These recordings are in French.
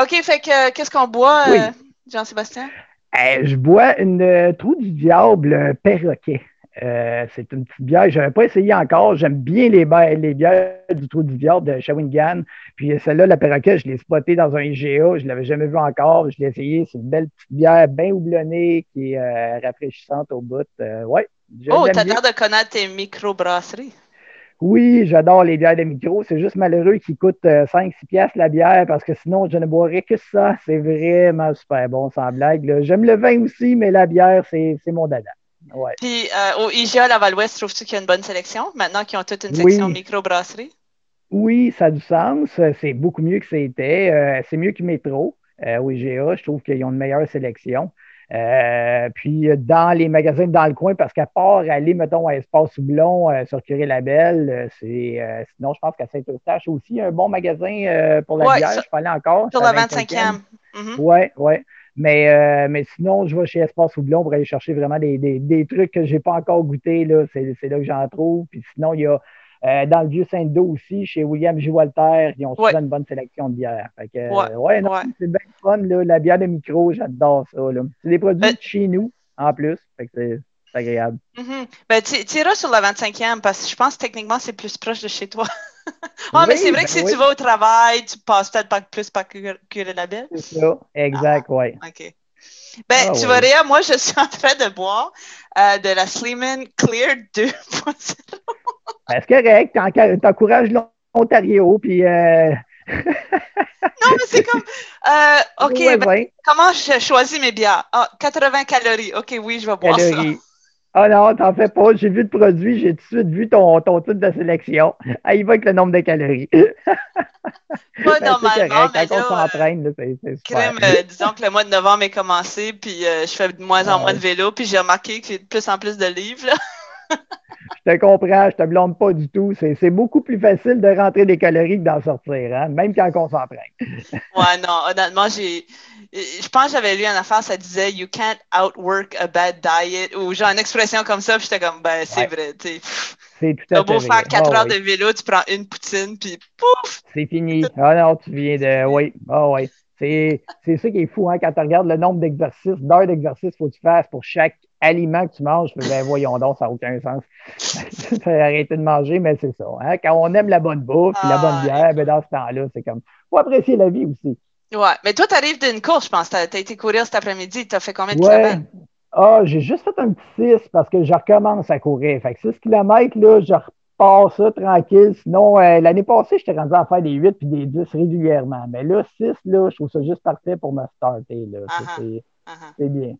OK, fait que qu'est-ce qu'on boit, Jean-Sébastien? je bois une trou du diable perroquet. Euh, c'est une petite bière. Je n'avais pas essayé encore. J'aime bien les, les bières du Trou du Diable de Shawinigan. Puis celle-là, la perroquet, je l'ai spotée dans un IGA. Je ne l'avais jamais vue encore. Je l'ai essayé. C'est une belle petite bière bien houblonnée qui est euh, rafraîchissante au bout. Euh, ouais, oh, t'as l'air de connaître tes microbrasseries. Oui, j'adore les bières de micro. C'est juste malheureux qu'ils coûtent 5-6 piastres la bière parce que sinon, je ne boirais que ça. C'est vraiment super bon, sans blague. J'aime le vin aussi, mais la bière, c'est mon dada. Puis euh, au IGA Laval-Ouest, trouves-tu qu'il y a une bonne sélection? Maintenant qu'ils ont toute une section micro-brasserie? Oui, ça a du sens. C'est beaucoup mieux que c'était. Euh, c'est mieux que Métro euh, au IGA. Je trouve qu'ils ont une meilleure sélection. Puis dans les magasins dans le coin, parce qu'à part aller, mettons, à Espace Houblon sur Curé-Label, c'est sinon, je pense qu'à Saint-Eustache aussi, un bon magasin pour la bière. je peux aller encore. Sur la 25e. Oui, oui. Mais, euh, mais sinon, je vais chez Espace Houblon pour aller chercher vraiment des, des, des trucs que je n'ai pas encore goûté. C'est là que j'en trouve. Puis sinon, il y a euh, dans le vieux Saint-Do aussi, chez William J. Walter, ils ont souvent une bonne sélection de bières. Fait que, ouais, euh, c'est bien fun. Là, la bière de micro, j'adore ça. C'est des produits de chez nous, en plus. Fait que c'est agréable. Mm-hmm. ben, tu iras sur la 25e parce que je pense que techniquement, c'est plus proche de chez toi. Ah, mais c'est vrai que si ben tu vas au travail, tu passes peut-être pas plus par curer la belle. C'est ça, exact, ah, oui. OK. Ben, ah, tu vois, Réa, moi, je suis en train de boire euh, de la Sleeman Clear 2.0. Ben, c'est correct, t'encourages l'Ontario, puis... Euh... non, mais c'est comme. Euh, OK, ben, comment je choisis mes bières? Ah, 80 calories. OK, oui, je vais boire ça. Ah non, t'en fais pas. J'ai vu le produit, j'ai tout de suite vu ton, ton titre de sélection. Ah, il va avec le nombre de calories. Pas ben, normalement, mais Quand on s'entraîne, c'est crème, euh, disons que le mois de novembre est commencé, puis euh, je fais de moins en moins de vélo, puis j'ai remarqué que j'ai de plus en plus de livres. Je te comprends, je te blâme pas du tout. C'est beaucoup plus facile de rentrer des calories que d'en sortir, hein, même quand on s'entraîne. ouais, non, honnêtement, j'ai je pense que j'avais lu une affaire, ça disait You can't outwork a bad diet ou genre une expression comme ça, puis j'étais comme ben c'est vrai, tu C'est tout à fait. beau faire 4 ah heures de vélo, tu prends une poutine, puis pouf! C'est fini. Ah non, tu viens de. Oui, ah oui. C'est ça qui est fou, hein, quand tu regardes le nombre d'exercices, d'heures d'exercice qu'il faut que tu fasses pour chaque aliment que tu manges. Ben voyons donc, ça n'a aucun sens. arrêter de manger, mais c'est ça. Hein? Quand on aime la bonne bouffe, la bonne ah, bière, ben dans ce temps-là, c'est comme. faut apprécier la vie aussi. Ouais, mais toi, tu arrives d'une course, je pense. Tu as, été courir cet après-midi. Tu as fait combien de kilomètres? Ah, j'ai juste fait un petit 6 parce que je recommence à courir. Fait que 6 km, là, je repars ça tranquille. Sinon, euh, l'année passée, j'étais rendu à faire des 8 puis des 10 régulièrement. Mais là, 6, là, je trouve ça juste parfait pour me starter. Là. Uh-huh, uh-huh. C'est bien.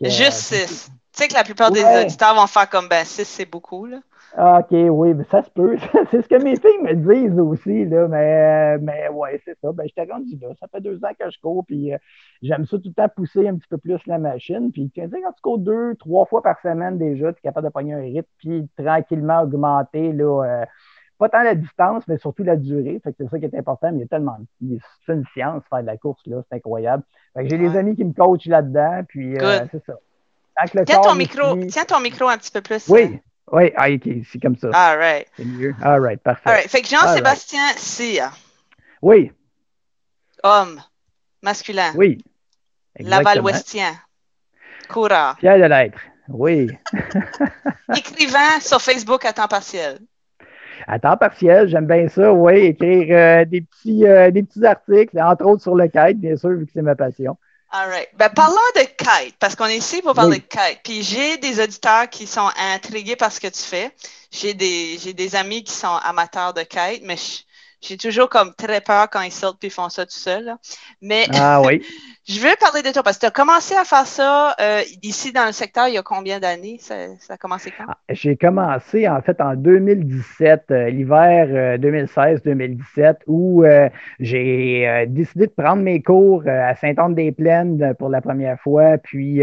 Juste 6. Tu sais que la plupart des auditeurs vont faire comme ben 6, c'est beaucoup. Là. Ah, OK, oui, mais ça se peut. c'est ce que mes filles me disent aussi, là, mais, mais ouais, c'est ça. Ben, je t'ai rendu là. Ça fait deux ans que je cours, puis euh, j'aime ça tout le temps pousser un petit peu plus la machine. Puis, tu sais, quand tu cours deux, trois fois par semaine déjà, tu es capable de pogner un rythme, puis tranquillement augmenter, là, euh, pas tant la distance, mais surtout la durée. Fait que c'est ça qui est important, mais il y a tellement C'est une science, faire de la course, là, c'est incroyable. Fait que j'ai des amis qui me coachent là-dedans, puis euh, c'est ça. Tiens ton, micro, tiens ton micro un petit peu plus. Oui. Oui, ah, OK, c'est comme ça. All right. C'est mieux. All right, parfait. All right. Fait que Jean-Sébastien Sia. Oui. Homme, masculin. Oui. Laval-Ouestien. Coureur. Fier de l'être. Oui. Écrivain sur Facebook à temps partiel. À temps partiel, j'aime bien ça, oui, écrire euh, des, petits, euh, des petits articles, entre autres sur le kite, bien sûr, vu que c'est ma passion. All right. Ben, parlons de kite, parce qu'on est ici pour parler de kite. Puis j'ai des auditeurs qui sont intrigués par ce que tu fais. J'ai des, j'ai des amis qui sont amateurs de kite, mais j'ai toujours comme très peur quand ils sortent et font ça tout seuls. Mais ah, oui. je veux parler de toi parce que tu as commencé à faire ça euh, ici dans le secteur il y a combien d'années? Ça, a commencé quand? Ah, j'ai commencé en fait en 2017, euh, l'hiver 2016-2017, euh, où j'ai décidé de prendre mes cours à Saint-Anne-des-Plaines pour la première fois. Puis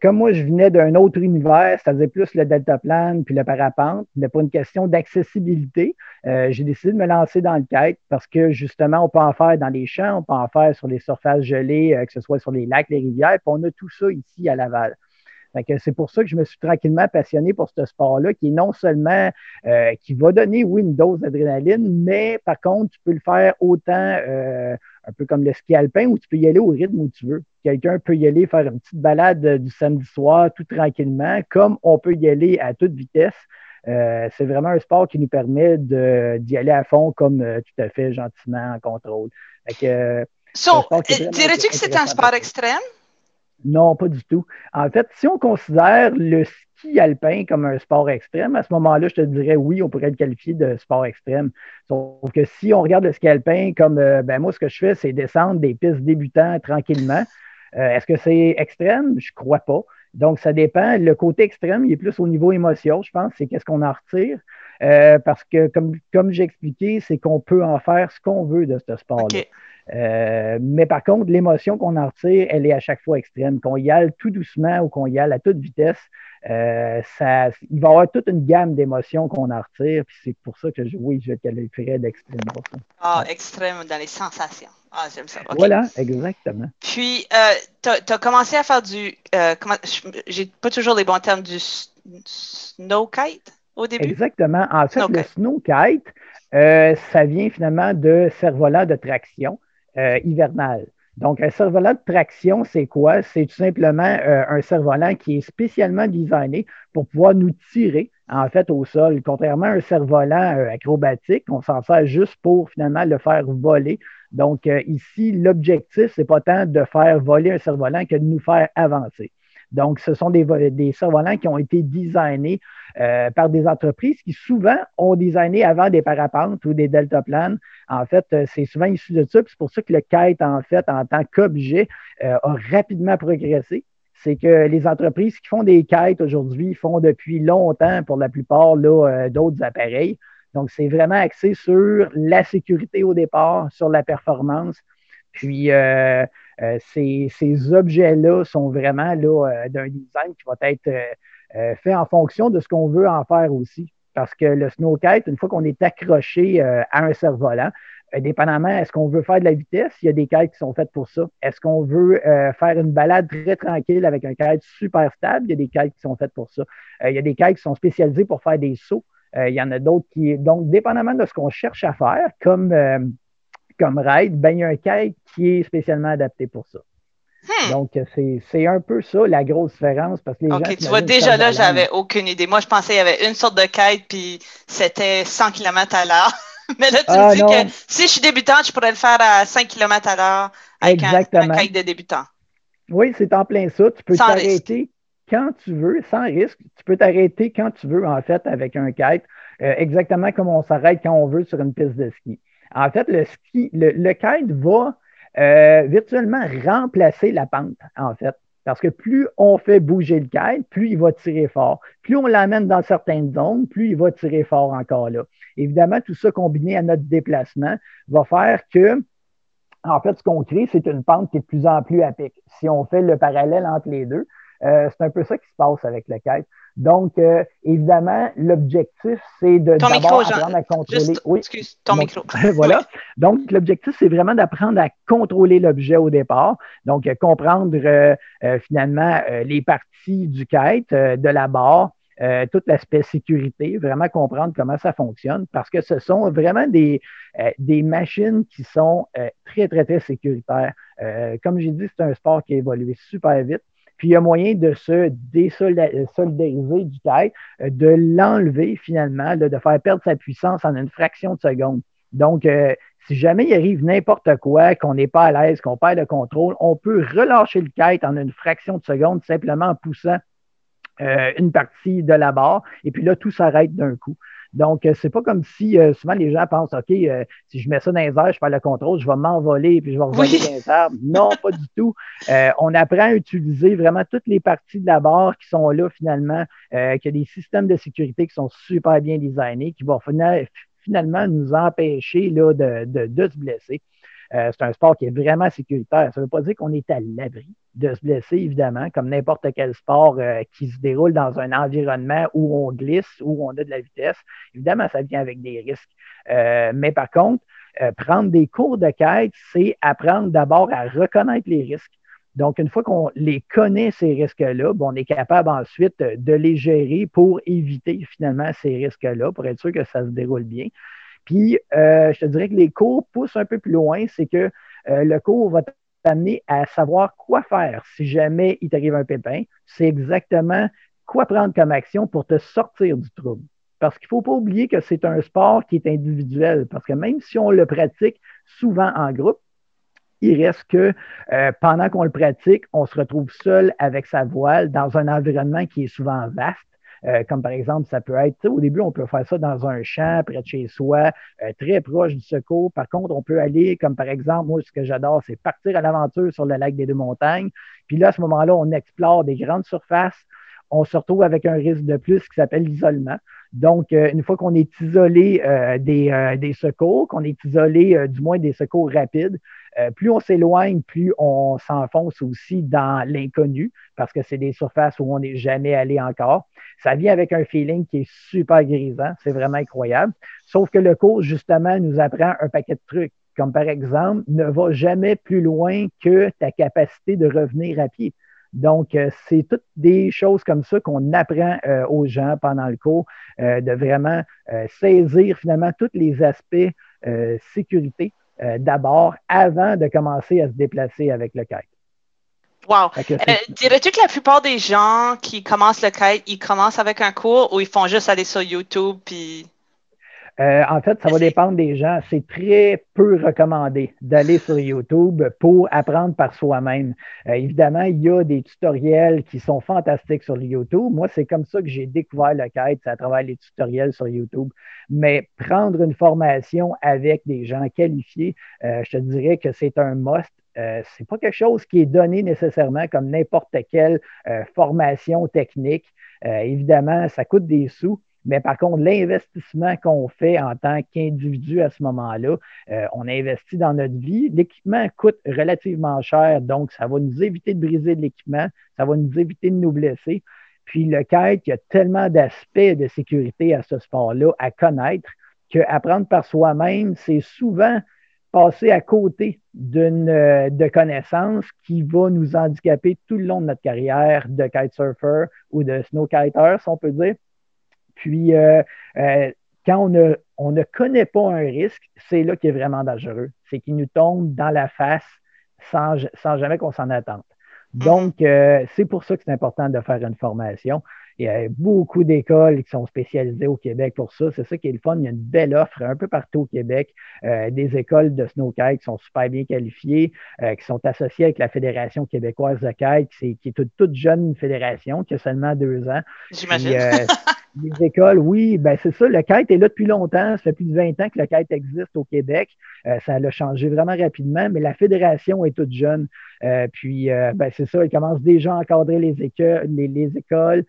comme moi, je venais d'un autre univers, c'est-à-dire plus le deltaplane puis le parapente, mais pour une question d'accessibilité, j'ai décidé de me lancer dans le parce que justement, on peut en faire dans les champs, on peut en faire sur les surfaces gelées, euh, que ce soit sur les lacs, les rivières, puis on a tout ça ici à Laval. C'est pour ça que je me suis tranquillement passionné pour ce sport-là, qui est non seulement euh, qui va donner, oui, une dose d'adrénaline, mais par contre, tu peux le faire autant euh, un peu comme le ski alpin où tu peux y aller au rythme où tu veux. Quelqu'un peut y aller faire une petite balade du samedi soir tout tranquillement, comme on peut y aller à toute vitesse. Euh, c'est vraiment un sport qui nous permet d'y aller à fond comme euh, tout à fait gentiment en contrôle. Euh, dirais-tu que c'est un sport extrême? Non, pas du tout. En fait, si on considère le ski alpin comme un sport extrême, à ce moment-là, je te dirais oui, on pourrait le qualifier de sport extrême. Sauf que si on regarde le ski alpin comme, ben moi, ce que je fais, c'est descendre des pistes débutants tranquillement. Est-ce que c'est extrême? Je crois pas. Donc, ça dépend. Le côté extrême, il est plus au niveau émotion, je pense, c'est qu'est-ce qu'on en retire. Euh, parce que, comme, comme j'ai expliqué, c'est qu'on peut en faire ce qu'on veut de ce sport-là. Euh, mais par contre, l'émotion qu'on en retire, elle est à chaque fois extrême. Qu'on y aille tout doucement ou qu'on y aille à toute vitesse, euh, ça, il va y avoir toute une gamme d'émotions qu'on en retire. Puis c'est pour ça que je, oui, je qualifierais d'extrême. Ah, extrême dans les sensations. Ah, j'aime ça. Voilà, exactement. Puis, euh, tu as, commencé à faire du. Euh, J'ai pas toujours les bons termes du snow kite au début? Exactement. En fait, le snow kite, euh, ça vient finalement de cerf-volant de traction hivernale. Donc, un cerf-volant de traction, c'est quoi? C'est tout simplement un cerf-volant qui est spécialement designé pour pouvoir nous tirer, en fait, au sol. Contrairement à un cerf-volant acrobatique, on s'en sert juste pour finalement le faire voler donc, euh, ici, l'objectif, c'est pas tant de faire voler un cerf-volant que de nous faire avancer. Donc, ce sont des, des cerfs-volants qui ont été designés euh, par des entreprises qui souvent ont designé avant des parapentes ou des deltaplanes. En fait, euh, c'est souvent issu de ça. C'est pour ça que le kite, en fait, en tant qu'objet, a rapidement progressé. C'est que les entreprises qui font des kites aujourd'hui font depuis longtemps, pour la plupart, d'autres appareils. Donc, c'est vraiment axé sur la sécurité au départ, sur la performance. Puis, euh, euh, ces, objets-là sont vraiment là, euh, d'un design qui va être fait en fonction de ce qu'on veut en faire aussi. Parce que le snowkite, une fois qu'on est accroché à un cerf-volant, dépendamment, est-ce qu'on veut faire de la vitesse? Il y a des kites qui sont faites pour ça. Est-ce qu'on veut faire une balade très tranquille avec un kite super stable? Il y a des kites qui sont faites pour ça. il y a des kites qui sont spécialisés pour faire des sauts. Euh, il y en a d'autres qui. Donc, dépendamment de ce qu'on cherche à faire comme, euh, comme ride, ben, il y a un kite qui est spécialement adapté pour ça. Hmm. Donc, c'est un peu ça la grosse différence parce que les OK, tu vois, déjà là, j'avais aucune idée. Moi, je pensais qu'il y avait une sorte de kite puis c'était 100 km à l'heure. Mais là, tu me ah, dis que si je suis débutante, je pourrais le faire à 5 km à l'heure avec un, un, kite de débutant. Oui, c'est en plein ça. Tu peux t'arrêter quand tu veux, sans risque. Tu peux t'arrêter quand tu veux, en fait, avec un kite, euh, exactement comme on s'arrête quand on veut sur une piste de ski. En fait, le ski, le, kite va euh, virtuellement remplacer la pente, en fait. Parce que plus on fait bouger le kite, plus il va tirer fort. Plus on l'amène dans certaines zones, plus il va tirer fort encore là. Évidemment, tout ça combiné à notre déplacement va faire que, en fait, ce qu'on crée, c'est une pente qui est de plus en plus à pic. Si on fait le parallèle entre les deux, euh, c'est un peu ça qui se passe avec le kite. Donc, euh, évidemment, l'objectif, c'est de d'abord apprendre à contrôler. oui. Excuse, ton micro. voilà. Donc, l'objectif, c'est vraiment d'apprendre à contrôler l'objet au départ. Donc, euh, comprendre finalement les parties du kite, de la barre, tout l'aspect sécurité, vraiment comprendre comment ça fonctionne, parce que ce sont vraiment des, des machines qui sont très, très, très sécuritaires. comme j'ai dit, c'est un sport qui a évolué super vite. Puis il y a moyen de se désolidariser du kite, euh, de l'enlever finalement, de faire perdre sa puissance en une fraction de seconde. Donc, euh, si jamais il arrive n'importe quoi, qu'on n'est pas à l'aise, qu'on perd le contrôle, on peut relâcher le kite en une fraction de seconde simplement en poussant euh, une partie de la barre. Et puis là, tout s'arrête d'un coup. Donc, euh, c'est pas comme si euh, souvent les gens pensent, OK, euh, si je mets ça dans les airs, je perds le contrôle, je vais m'envoler puis je vais revoler dans les airs. Non, pas du tout. on apprend à utiliser vraiment toutes les parties de la barre qui sont là finalement, euh, qu'il y a des systèmes de sécurité qui sont super bien designés, qui vont finalement nous empêcher là, de, de, de se blesser. C'est un sport qui est vraiment sécuritaire. Ça ne veut pas dire qu'on est à l'abri de se blesser, évidemment, comme n'importe quel sport euh, qui se déroule dans un environnement où on glisse, où on a de la vitesse. Évidemment, ça vient avec des risques. Euh, mais par contre, euh, prendre des cours de quête, c'est apprendre d'abord à reconnaître les risques. Donc, une fois qu'on les connaît, ces risques-là, on est capable ensuite de les gérer pour éviter finalement ces risques-là, pour être sûr que ça se déroule bien. Puis, je te dirais que les cours poussent un peu plus loin, c'est que le cours va t'amener à savoir quoi faire si jamais il t'arrive un pépin. C'est exactement quoi prendre comme action pour te sortir du trouble. Parce qu'il ne faut pas oublier que c'est un sport qui est individuel, parce que même si on le pratique souvent en groupe, il reste que euh, pendant qu'on le pratique, on se retrouve seul avec sa voile dans un environnement qui est souvent vaste. Euh, comme par exemple, ça peut être, au début, on peut faire ça dans un champ, près de chez soi, euh, très proche du secours. Par contre, on peut aller, comme par exemple, moi, ce que j'adore, c'est partir à l'aventure sur le lac des deux montagnes. Puis là, à ce moment-là, on explore des grandes surfaces. On se retrouve avec un risque de plus qui s'appelle l'isolement. Donc, euh, une fois qu'on est isolé euh, des, euh, des, secours, qu'on est isolé du moins des secours rapides, plus on s'éloigne, plus on s'enfonce aussi dans l'inconnu, parce que c'est des surfaces où on n'est jamais allé encore. Ça vient avec un feeling qui est super grisant, c'est vraiment incroyable. Sauf que le cours, justement, nous apprend un paquet de trucs, comme par exemple, ne va jamais plus loin que ta capacité de revenir à pied. Donc, euh, c'est toutes des choses comme ça qu'on apprend euh, aux gens pendant le cours, euh, de vraiment saisir finalement tous les aspects sécurité d'abord avant de commencer à se déplacer avec le kite. Wow. Dirais-tu que la plupart des gens qui commencent le kite, ils commencent avec un cours ou ils font juste aller sur YouTube puis euh, en fait, ça va dépendre des gens. C'est très peu recommandé d'aller sur YouTube pour apprendre par soi-même. Euh, évidemment, il y a des tutoriels qui sont fantastiques sur YouTube. Moi, c'est comme ça que j'ai découvert le kite, c'est à travers les tutoriels sur YouTube. Mais prendre une formation avec des gens qualifiés, euh, je te dirais que c'est un must. Euh, c'est pas quelque chose qui est donné nécessairement comme n'importe quelle formation technique. évidemment, ça coûte des sous, mais par contre, l'investissement qu'on fait en tant qu'individu à ce moment-là, euh, on investit dans notre vie. L'équipement coûte relativement cher, donc ça va nous éviter de briser de l'équipement, ça va nous éviter de nous blesser. Puis le kite, il y a tellement d'aspects de sécurité à ce sport-là à connaître qu'apprendre par soi-même, c'est souvent passer à côté d'une euh, de connaissances qui va nous handicaper tout le long de notre carrière de kitesurfer ou de snowkiter, si on peut dire. Puis, euh, euh, quand on ne, on ne connaît pas un risque, c'est là qui est vraiment dangereux. C'est qu'il nous tombe dans la face sans, sans jamais qu'on s'en attende. Mm-hmm. Donc, euh, c'est pour ça que c'est important de faire une formation. Il y a beaucoup d'écoles qui sont spécialisées au Québec pour ça. C'est ça qui est le fun. Il y a une belle offre un peu partout au Québec. des écoles de snowkite qui sont super bien qualifiées, qui sont associées avec la Fédération québécoise de kite, qui est, toute, toute, jeune fédération, qui a seulement deux ans. J'imagine. les écoles, oui, ben c'est ça. Le kite est là depuis longtemps. Ça fait plus de 20 ans que le kite existe au Québec. Euh, ça a changé vraiment rapidement, mais la fédération est toute jeune. Euh, puis, euh, ben, c'est ça, ils commencent déjà à encadrer les, les, les écoles,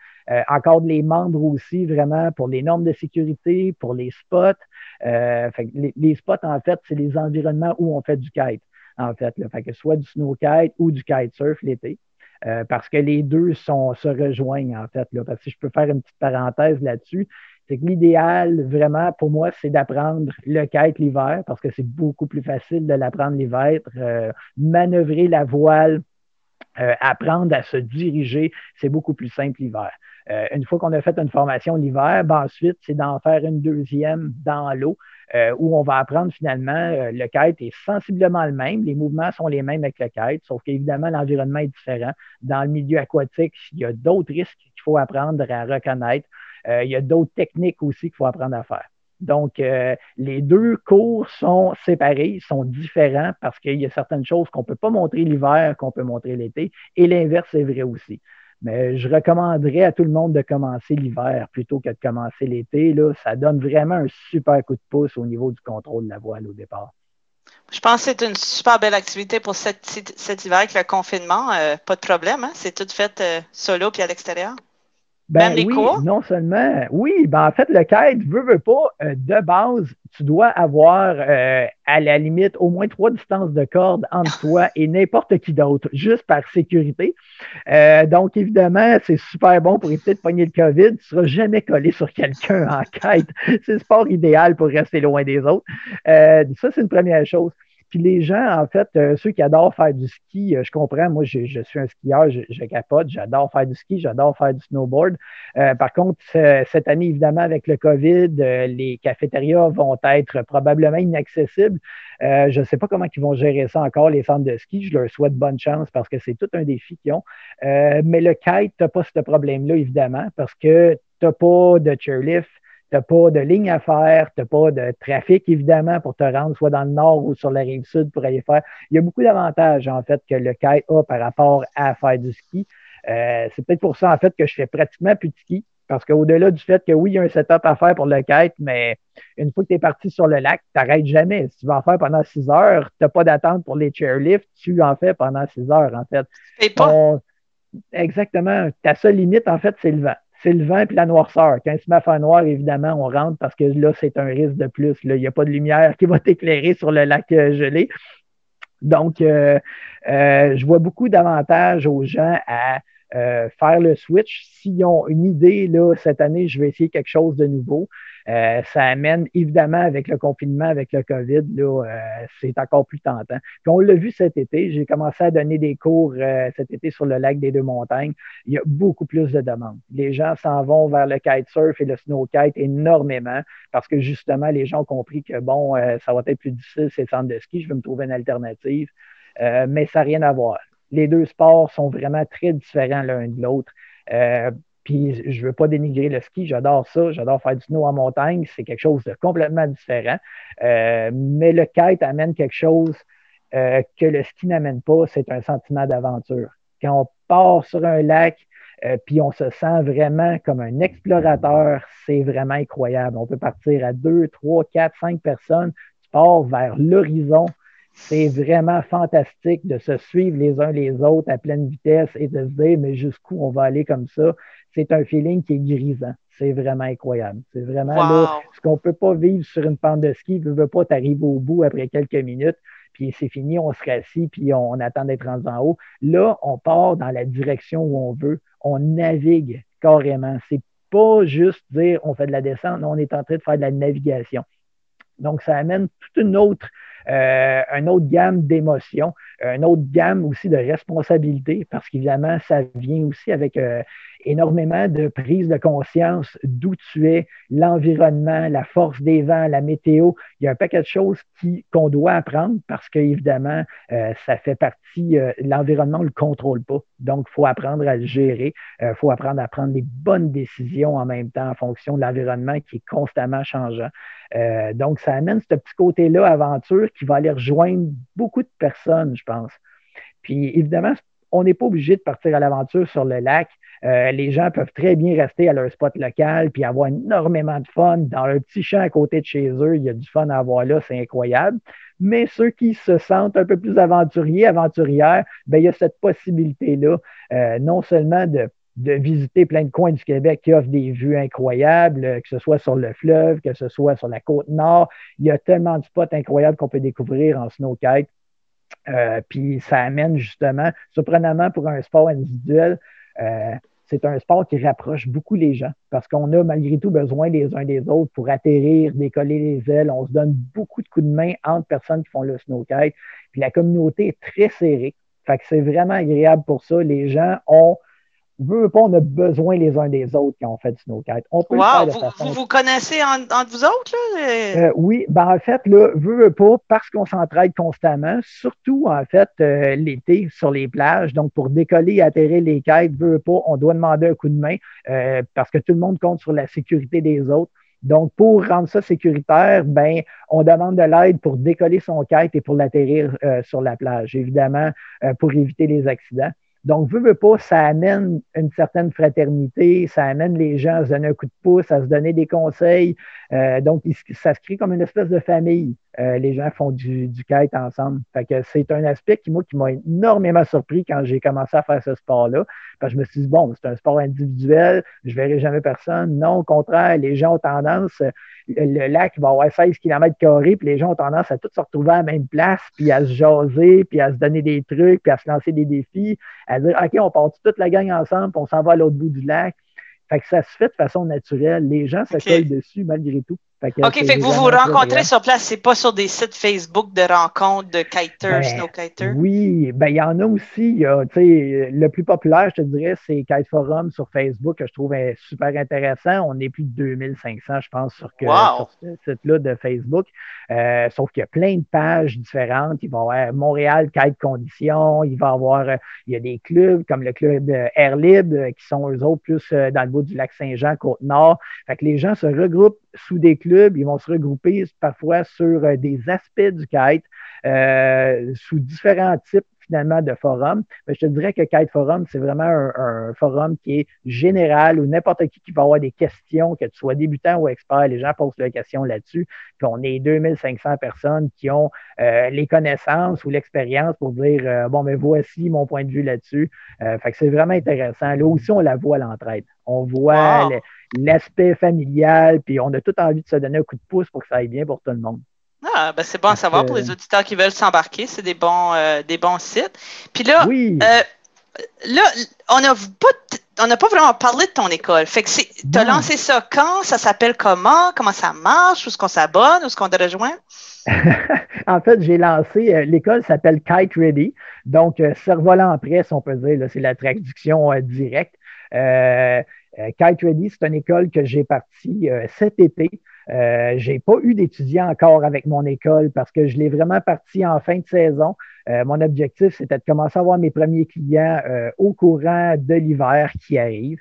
encadrent les membres aussi, vraiment, pour les normes de sécurité, pour les spots. Les, les, spots, en fait, c'est les environnements où on fait du kite, en fait. Là. Fait que soit du snow kite ou du kitesurf l'été. Euh, parce que les deux se rejoignent, en fait. Là, si je peux faire une petite parenthèse là-dessus, c'est que l'idéal, vraiment, pour moi, c'est d'apprendre le kite l'hiver, parce que c'est beaucoup plus facile de l'apprendre l'hiver, euh, manœuvrer la voile, euh, apprendre à se diriger, c'est beaucoup plus simple l'hiver. Une fois qu'on a fait une formation l'hiver, ben ensuite, c'est d'en faire une deuxième dans l'eau, euh, où on va apprendre finalement, euh, le kite est sensiblement le même, les mouvements sont les mêmes avec le kite, sauf qu'évidemment, l'environnement est différent. Dans le milieu aquatique, il y a d'autres risques qu'il faut apprendre à reconnaître. il y a d'autres techniques aussi qu'il faut apprendre à faire. Donc, les deux cours sont séparés, sont différents parce qu'il y a certaines choses qu'on ne peut pas montrer l'hiver, qu'on peut montrer l'été, et l'inverse est vrai aussi. Mais je recommanderais à tout le monde de commencer l'hiver plutôt que de commencer l'été. Là, ça donne vraiment un super coup de pouce au niveau du contrôle de la voile au départ. Je pense que c'est une super belle activité pour cet, hiver avec le confinement. Euh, pas de problème, hein? c'est tout fait euh, solo puis à l'extérieur. Ben oui, non seulement, oui, ben en fait, le kite, veut, veut pas, euh, de base, tu dois avoir euh, à la limite au moins trois distances de corde entre toi et n'importe qui d'autre, juste par sécurité. Euh, donc, évidemment, c'est super bon pour éviter de pogner le COVID. Tu ne seras jamais collé sur quelqu'un en kite. C'est le sport idéal pour rester loin des autres. ça, c'est une première chose. Puis les gens, en fait, euh, ceux qui adorent faire du ski, euh, je comprends, moi, je, suis un skieur, je, capote, j'adore faire du ski, j'adore faire du snowboard. par contre, cette année, évidemment, avec le COVID, les cafétérias vont être probablement inaccessibles. je ne sais pas comment ils vont gérer ça encore, les centres de ski. Je leur souhaite bonne chance parce que c'est tout un défi qu'ils ont. mais le kite, tu n'as pas ce problème-là, évidemment, parce que tu n'as pas de chairlift, tu n'as pas de ligne à faire, tu n'as pas de trafic, évidemment, pour te rendre soit dans le nord ou sur la rive sud pour aller faire. Il y a beaucoup d'avantages, en fait, que le kite a par rapport à faire du ski. Euh, c'est peut-être pour ça, en fait, que je fais pratiquement plus de ski. Parce qu'au-delà du fait que oui, il y a un setup à faire pour le kite, mais une fois que tu es parti sur le lac, tu n'arrêtes jamais. Si tu vas en faire pendant six heures, tu n'as pas d'attente pour les chairlifts, tu en fais pendant six heures, en fait. Et pas? exactement. Ta seule limite, en fait, c'est le vent c'est le vent et la noirceur. Quand il se met à faire noir, évidemment, on rentre parce que là, c'est un risque de plus. Il n'y a pas de lumière qui va t'éclairer sur le lac euh, gelé. Donc, euh, euh, je vois beaucoup d'avantages aux gens à faire le switch. S'ils ont une idée, là, cette année, je vais essayer quelque chose de nouveau. Euh, ça amène, évidemment, avec le confinement, avec le COVID, là, euh, c'est encore plus tentant. Puis on l'a vu cet été, j'ai commencé à donner des cours euh, cet été sur le lac des Deux-Montagnes. Il y a beaucoup plus de demandes. Les gens s'en vont vers le kitesurf et le snow kite énormément parce que justement, les gens ont compris que, bon, ça va être plus difficile ces centres de ski, je vais me trouver une alternative. mais ça n'a rien à voir. Les deux sports sont vraiment très différents l'un de l'autre. Puis je ne veux pas dénigrer le ski, j'adore ça, j'adore faire du snow en montagne, c'est quelque chose de complètement différent. Euh, mais le kite amène quelque chose euh, que le ski n'amène pas, c'est un sentiment d'aventure. Quand on part sur un lac, euh, puis on se sent vraiment comme un explorateur, c'est vraiment incroyable. On peut partir à deux, trois, quatre, cinq personnes, tu pars vers l'horizon. C'est vraiment fantastique de se suivre les uns les autres à pleine vitesse et de se dire, mais jusqu'où on va aller comme ça? C'est un feeling qui est grisant. C'est vraiment incroyable. C'est vraiment là, ce qu'on ne peut pas vivre sur une pente de ski. Ne veut pas, t'arriver au bout après quelques minutes, puis c'est fini, on se rassit, puis on, attend d'être rendu en haut. Là, on part dans la direction où on veut. On navigue carrément. C'est pas juste dire on fait de la descente, non, on est en train de faire de la navigation. Donc, ça amène toute une autre, une autre gamme d'émotions, une autre gamme aussi de responsabilités, parce qu'évidemment, ça vient aussi avec euh, énormément de prise de conscience d'où tu es, l'environnement, la force des vents, la météo. Il y a un paquet de choses qu'on doit apprendre parce qu'évidemment, euh, ça fait partie, euh, l'environnement ne le contrôle pas. Donc, il faut apprendre à le gérer. Il euh, faut apprendre à prendre les bonnes décisions en même temps en fonction de l'environnement qui est constamment changeant. donc, ça amène ce petit côté-là, aventure, qui va aller rejoindre beaucoup de personnes, pense. Puis, évidemment, on n'est pas obligé de partir à l'aventure sur le lac. Euh, les gens peuvent très bien rester à leur spot local puis avoir énormément de fun. Dans leur petit champ à côté de chez eux, il y a du fun à avoir là, c'est incroyable. Mais ceux qui se sentent un peu plus aventuriers, aventurières, ben, il y a cette possibilité-là, euh, non seulement de de visiter plein de coins du Québec qui offrent des vues incroyables, que ce soit sur le fleuve, que ce soit sur la côte nord. Il y a tellement de spots incroyables qu'on peut découvrir en snowkite. Euh, puis ça amène justement, surprenamment pour un sport individuel, euh, c'est un sport qui rapproche beaucoup les gens parce qu'on a malgré tout besoin les uns des autres pour atterrir, décoller les ailes. On se donne beaucoup de coups de main entre personnes qui font le snowkite. Puis la communauté est très serrée. Fait que c'est vraiment agréable pour ça. Les gens ont veut pas, on a besoin les uns des autres quand on fait du snowkite. On peut wow, vous, vous, connaissez entre vous autres? Là? Euh, oui, ben en fait, là, veut, pas, parce qu'on s'entraide constamment, surtout en fait euh, l'été sur les plages. Donc, pour décoller et atterrir les kites, veut pas, on doit demander un coup de main euh, parce que tout le monde compte sur la sécurité des autres. Donc, pour rendre ça sécuritaire, ben, on demande de l'aide pour décoller son kite et pour l'atterrir sur la plage, évidemment, pour éviter les accidents. Donc, veux, veux pas, ça amène une certaine fraternité, ça amène les gens à se donner un coup de pouce, à se donner des conseils. Euh, donc, ça se crée comme une espèce de famille. Euh, les gens font du, du kite ensemble. Fait que c'est un aspect qui, moi, qui m'a énormément surpris quand j'ai commencé à faire ce sport-là. Parce que je me suis dit, bon, c'est un sport individuel, je verrai jamais personne. Non, au contraire, les gens ont tendance, le lac va avoir 16 km puis les gens ont tendance à tous se retrouver à la même place, puis à se jaser, puis à se donner des trucs, puis à se lancer des défis, à dire, OK, on part toute la gang ensemble, puis on s'en va à l'autre bout du lac. Fait que ça se fait de façon naturelle. Les gens se collent dessus malgré tout. OK, fait que vous vous rencontrez sur place, c'est pas sur des sites Facebook de rencontres de kiters, ben? Oui, ben il y en a aussi. le plus populaire, je te dirais, c'est Kite Forum sur Facebook, que je trouve super intéressant. On est plus de 2500, je pense, sur, ce site-là de Facebook. Euh, sauf qu'il y a plein de pages différentes. Il va y avoir Montréal Kite Conditions, il va y avoir, euh, il y a des clubs comme le club Air Libre, qui sont eux autres plus euh, dans le bout du lac Saint-Jean, Côte-Nord. Fait que les gens se regroupent sous des clubs, ils vont se regrouper parfois sur euh, des aspects du kite, euh, sous différents types finalement de forums. Mais je te dirais que Kite Forum, c'est vraiment un, forum qui est général où n'importe qui qui va avoir des questions, que tu sois débutant ou expert, les gens posent leurs questions là-dessus. Puis on est 2500 personnes qui ont euh, les connaissances ou l'expérience pour dire bon, mais voici mon point de vue là-dessus. fait que c'est vraiment intéressant. Là aussi, on la voit l'entraide. On voit l'aspect familial, puis on a tout envie de se donner un coup de pouce pour que ça aille bien pour tout le monde. Ah, ben c'est bon à savoir pour les auditeurs qui veulent s'embarquer. C'est des bons, euh, des bons sites. Puis là, euh, là on n'a pas, on pas vraiment parlé de ton école. Fait que tu as lancé ça quand? Ça s'appelle comment? Comment ça marche? Où est-ce qu'on s'abonne? Où est-ce qu'on te rejoint? en fait, j'ai lancé, euh, l'école s'appelle Kite Ready. Donc, cerf-volant en presse, on peut dire, c'est la traduction directe. Kite Ready, c'est une école que j'ai partie cet été. Euh, j'ai pas eu d'étudiants encore avec mon école parce que je l'ai vraiment parti en fin de saison. mon objectif, c'était de commencer à avoir mes premiers clients au courant de l'hiver qui arrive.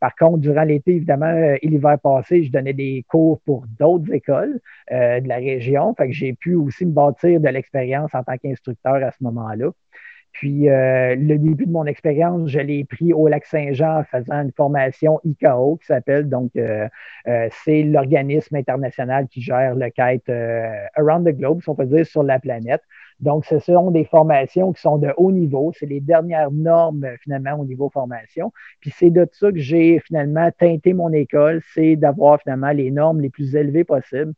par contre, durant l'été, évidemment, et l'hiver passé, je donnais des cours pour d'autres écoles de la région. Fait que j'ai pu aussi me bâtir de l'expérience en tant qu'instructeur à ce moment-là. Puis euh, le début de mon expérience, je l'ai pris au lac Saint-Jean en faisant une formation ICAO qui s'appelle, donc euh, euh, c'est l'organisme international qui gère le kite around the globe, si on peut dire, sur la planète. Donc, ce sont des formations qui sont de haut niveau. C'est les dernières normes, finalement, au niveau formation. Puis c'est de ça que j'ai finalement teinté mon école, c'est d'avoir finalement les normes les plus élevées possibles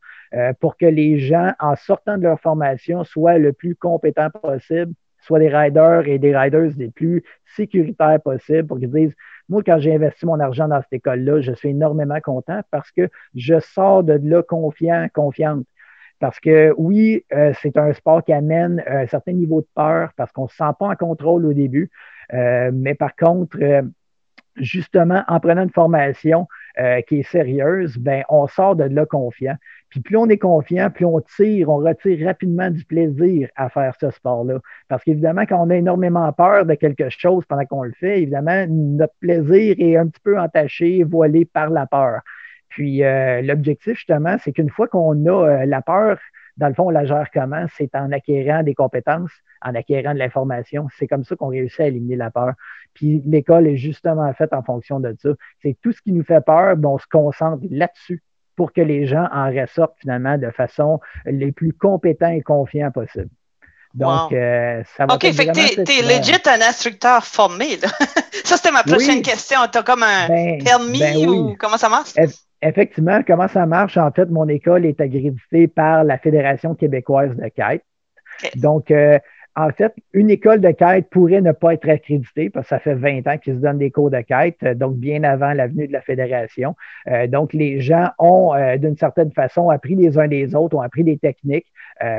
pour que les gens, en sortant de leur formation, soient le plus compétents possible soit des riders et des riders les plus sécuritaires possibles pour qu'ils disent Moi, quand j'ai investi mon argent dans cette école-là, je suis énormément content parce que je sors de là confiant, confiante. Parce que oui, euh, c'est un sport qui amène un certain niveau de peur parce qu'on ne se sent pas en contrôle au début. Euh, mais par contre, euh, justement, en prenant une formation qui est sérieuse, ben, on sort de là confiant. Puis plus on est confiant, plus on tire, on retire rapidement du plaisir à faire ce sport-là. Parce qu'évidemment, quand on a énormément peur de quelque chose pendant qu'on le fait, évidemment, notre plaisir est un petit peu entaché, voilé par la peur. Puis euh, l'objectif, justement, c'est qu'une fois qu'on a euh, la peur, dans le fond, on la gère comment? C'est en acquérant des compétences, en acquérant de l'information. C'est comme ça qu'on réussit à éliminer la peur. Puis l'école est justement faite en fonction de ça. C'est tout ce qui nous fait peur, ben, on se concentre là-dessus pour que les gens en ressortent finalement de façon les plus compétents et confiants possible. Donc, euh, ça va OK, fait que tu es, legit un instructeur formé. ça, c'était ma prochaine question. Tu as comme un ben, permis ben ou comment ça marche? effectivement, comment ça marche? En fait, mon école est accréditée par la Fédération québécoise de quête. Donc, euh, en fait, une école de quête pourrait ne pas être accréditée parce que ça fait 20 ans qu'ils se donnent des cours de quête, euh, donc bien avant la venue de la fédération. Euh, donc, les gens ont, euh, d'une certaine façon, appris les uns des autres, ont appris des techniques.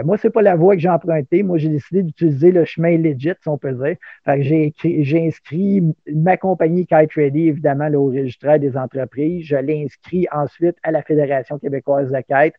moi, c'est pas la voie que j'ai empruntée. Moi, j'ai décidé d'utiliser le chemin legit, si on peut dire. j'ai, inscrit ma compagnie Kite Ready, évidemment, au registre des entreprises. Je l'ai inscrit ensuite à la Fédération québécoise de quête,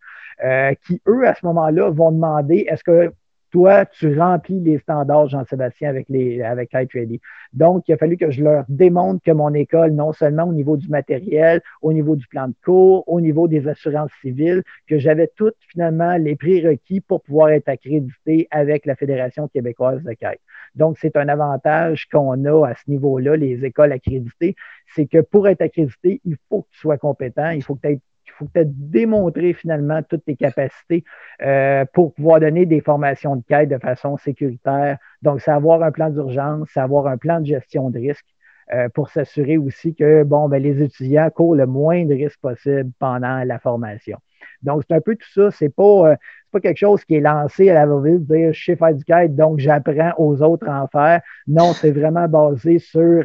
qui, eux, à ce moment-là, vont demander est-ce que toi, tu remplis les standards, Jean-Sébastien, avec, les, avec Kite Ready. Donc, il a fallu que je leur démontre que mon école, non seulement au niveau du matériel, au niveau du plan de cours, au niveau des assurances civiles, que j'avais toutes finalement les prérequis pour pouvoir être accrédité avec la Fédération québécoise de kite. Donc, c'est un avantage qu'on a à ce niveau-là, les écoles accréditées, c'est que pour être accrédité, il faut que tu sois compétent, il faut que tu aies faut peut-être démontrer finalement toutes tes capacités euh, pour pouvoir donner des formations de quête de façon sécuritaire. Donc, c'est avoir un plan d'urgence, c'est avoir un plan de gestion de risque euh, pour s'assurer aussi que bon, ben, les étudiants courent le moins de risques possible pendant la formation. Donc, c'est un peu tout ça. C'est pas, euh, pas quelque chose qui est lancé à la va-vite, dire je sais faire du kite, donc j'apprends aux autres à en faire. Non, c'est vraiment basé sur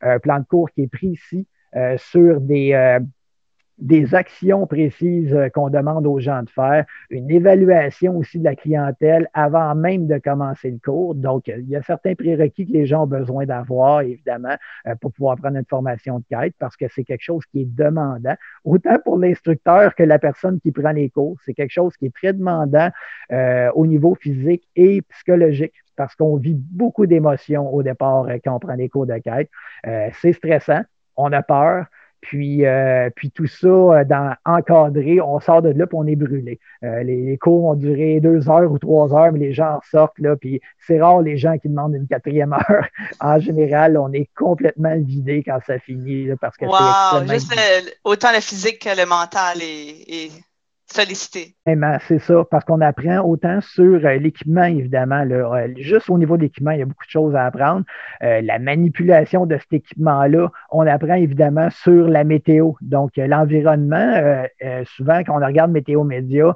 un plan de cours qui est précis, sur des, des actions précises euh, qu'on demande aux gens de faire, une évaluation aussi de la clientèle avant même de commencer le cours. Donc, il y a certains prérequis que les gens ont besoin d'avoir, évidemment, euh, pour pouvoir prendre une formation de quête parce que c'est quelque chose qui est demandant, autant pour l'instructeur que la personne qui prend les cours. C'est quelque chose qui est très demandant euh, au niveau physique et psychologique parce qu'on vit beaucoup d'émotions au départ quand on prend les cours de quête. c'est stressant, on a peur, puis, euh, puis tout ça euh, dans, encadré, on sort de là puis on est brûlé. Euh, les, cours ont duré deux heures ou trois heures, mais les gens en sortent là, puis c'est rare les gens qui demandent une quatrième heure. en général, on est complètement vidé quand ça finit parce que wow, juste autant le physique que le mental est sollicité. C'est ça, parce qu'on apprend autant sur euh, l'équipement, évidemment. Euh, juste au niveau de l'équipement, il y a beaucoup de choses à apprendre. Euh, la manipulation de cet équipement-là, on apprend évidemment sur la météo. Donc, l'environnement, souvent, quand on regarde Météo Média,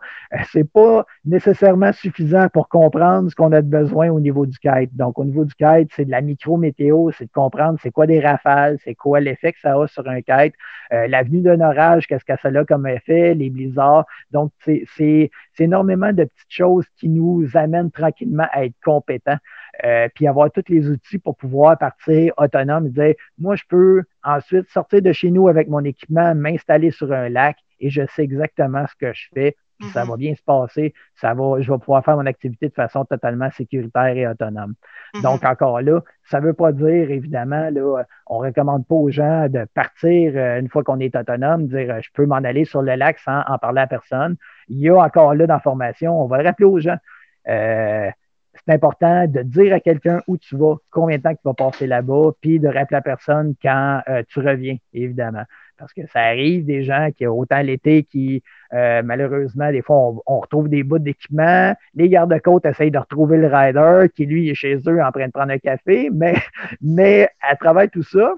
c'est pas nécessairement suffisant pour comprendre ce qu'on a de besoin au niveau du kite. Donc, au niveau du kite, c'est de la micro-météo, c'est de comprendre c'est quoi des rafales, c'est quoi l'effet que ça a sur un kite, l'avenue d'un orage, qu'est-ce que ça a comme effet, les blizzards. Donc, c'est énormément de petites choses qui nous amènent tranquillement à être compétents, euh, puis avoir tous les outils pour pouvoir partir autonome et dire, moi, je peux ensuite sortir de chez nous avec mon équipement, m'installer sur un lac et je sais exactement ce que je fais ça va mm-hmm. bien se passer, ça va, je vais pouvoir faire mon activité de façon totalement sécuritaire et autonome. Mm-hmm. Donc, encore là, ça ne veut pas dire, évidemment, là, on ne recommande pas aux gens de partir euh, une fois qu'on est autonome, dire euh, je peux m'en aller sur le lac sans en parler à personne. Il y a encore là dans la formation, on va le rappeler aux gens. Euh, c'est important de dire à quelqu'un où tu vas, combien de temps tu vas passer là-bas, puis de rappeler la personne quand tu reviens, évidemment. Parce que ça arrive des gens qui, autant l'été, qui, euh, malheureusement, des fois, on, retrouve des bouts d'équipement. Les gardes-côtes essayent de retrouver le rider qui, lui, est chez eux en train de prendre un café. Mais, mais à travers tout ça,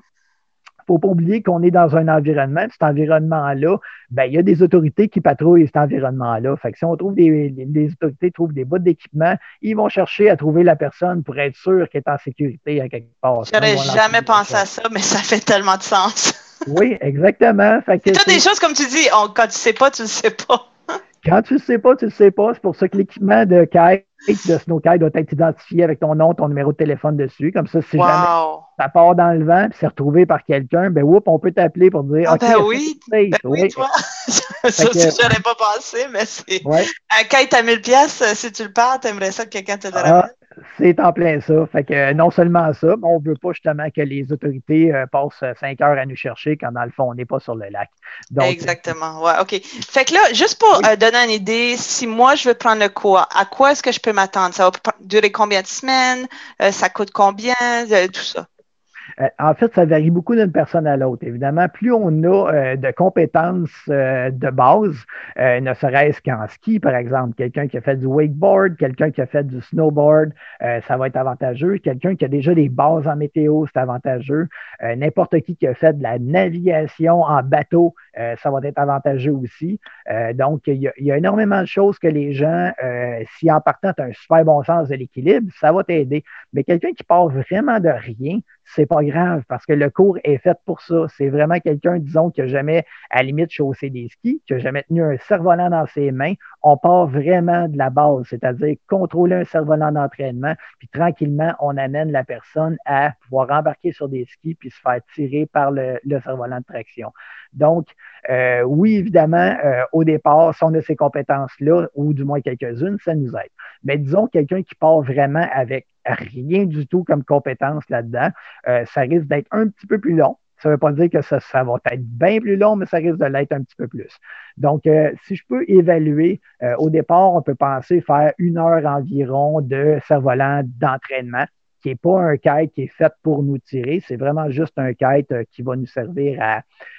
faut pas oublier qu'on est dans un environnement. Cet environnement-là, ben, il y a des autorités qui patrouillent cet environnement-là. Fait que si on trouve des, les autorités trouvent des bouts d'équipement, ils vont chercher à trouver la personne pour être sûr qu'elle est en sécurité à quelque part. J'aurais jamais pensé à ça, mais ça fait tellement de sens. Oui, exactement. C'est toutes des choses, comme tu dis, quand tu sais pas, tu ne sais pas. quand tu ne sais pas, tu ne sais pas. C'est pour ça que l'équipement de kite, de snowkite doit être identifié avec ton nom, ton numéro de téléphone dessus. Comme ça, si jamais ça part dans le vent et c'est retrouvé par quelqu'un, ben whoop, on peut t'appeler pour dire ah, ben oui, ben oui, toi. ça aussi, je n'aurais pas pensé, mais c'est un kite à 1000 pièces si tu le perds, tu aimerais ça que quelqu'un te le ah, c'est en plein ça. Fait que non seulement ça, mais on ne veut pas justement que les autorités euh, passent cinq heures à nous chercher quand dans le fond, on n'est pas sur le lac. Exactement. Ouais, OK. Fait que là, juste pour euh, donner une idée, si moi je veux prendre le cours, à quoi est-ce que je peux m'attendre? Ça va durer combien de semaines? Euh, ça coûte combien? tout ça. Euh, en fait, ça varie beaucoup d'une personne à l'autre. Évidemment, plus on a euh, de compétences euh, de base, ne serait-ce qu'en ski, par exemple, quelqu'un qui a fait du wakeboard, quelqu'un qui a fait du snowboard, ça va être avantageux. Quelqu'un qui a déjà des bases en météo, c'est avantageux. N'importe qui qui a fait de la navigation en bateau, ça va être avantageux aussi. donc, il y, y, a, énormément de choses que les gens, si en partant, tu as un super bon sens de l'équilibre, ça va t'aider. Mais quelqu'un qui part vraiment de rien, c'est pas grave parce que le cours est fait pour ça. C'est vraiment quelqu'un, disons, qui n'a jamais, à la limite, chaussé des skis, qui n'a jamais tenu un cerf-volant dans ses mains. On part vraiment de la base, c'est-à-dire contrôler un cerf-volant d'entraînement, puis tranquillement, on amène la personne à pouvoir embarquer sur des skis puis se faire tirer par le, le cerf-volant de traction. Donc, euh, oui, évidemment, euh, au départ, si on a ces compétences-là, ou du moins quelques-unes, ça nous aide. Mais disons, quelqu'un qui part vraiment avec rien du tout comme compétence là-dedans, euh, ça risque d'être un petit peu plus long. Ça ne veut pas dire que ça, va être bien plus long, mais ça risque de l'être un petit peu plus. Donc, euh, si je peux évaluer, euh, au départ, on peut penser faire une heure environ de cerf-volant d'entraînement, qui n'est pas un kite qui est fait pour nous tirer, c'est vraiment juste un kite qui va nous servir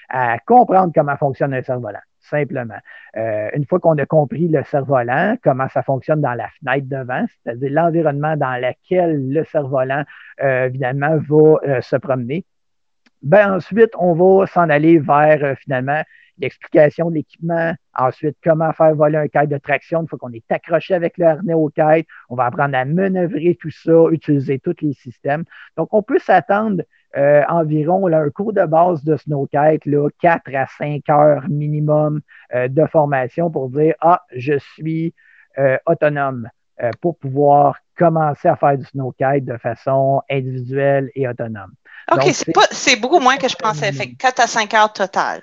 à, comprendre comment fonctionne un cerf-volant simplement. Euh, une fois qu'on a compris le cerf-volant, comment ça fonctionne dans la fenêtre devant, c'est-à-dire l'environnement dans lequel le cerf-volant, euh, évidemment, va euh, se promener, ben ensuite, on va s'en aller vers, finalement, l'explication de l'équipement, ensuite comment faire voler un kite de traction une fois qu'on est accroché avec le harnais au kite, on va apprendre à manœuvrer tout ça, utiliser tous les systèmes. Donc, on peut s'attendre euh, environ un cours de base de snowkite, là, 4 à 5 heures minimum euh, de formation pour dire Ah, je suis euh, autonome pour pouvoir commencer à faire du snowkite de façon individuelle et autonome. OK, c'est beaucoup moins que je pensais. Fait 4 à 5 heures total.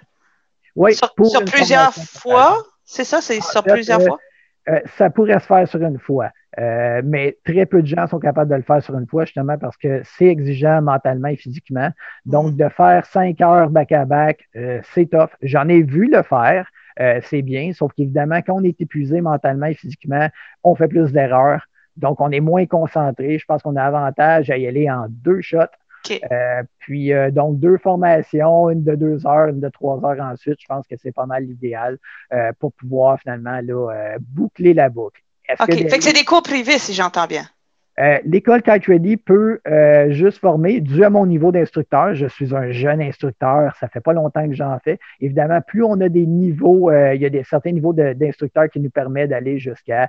Oui, sur, plusieurs fois, c'est ça, c'est sur plusieurs fois? ça pourrait se faire sur une fois. Euh, mais très peu de gens sont capables de le faire sur une fois, justement parce que c'est exigeant mentalement et physiquement. Donc, mm. de faire cinq heures back-à-back, euh, c'est tough. J'en ai vu le faire, euh, c'est bien, sauf qu'évidemment, quand on est épuisé mentalement et physiquement, on fait plus d'erreurs. Donc, on est moins concentré. Je pense qu'on a avantage à y aller en deux shots. Puis, donc, deux formations, une de deux heures, une de trois heures ensuite. Je pense que c'est pas mal l'idéal pour pouvoir finalement là, boucler la boucle. OK. Fait que c'est des cours privés, si j'entends bien. Euh, l'école Ready peut euh, juste former, dû à mon niveau d'instructeur. Je suis un jeune instructeur, ça fait pas longtemps que j'en fais. Évidemment, plus on a des niveaux, euh, il y a des, certains niveaux d'instructeurs qui nous permettent d'aller jusqu'à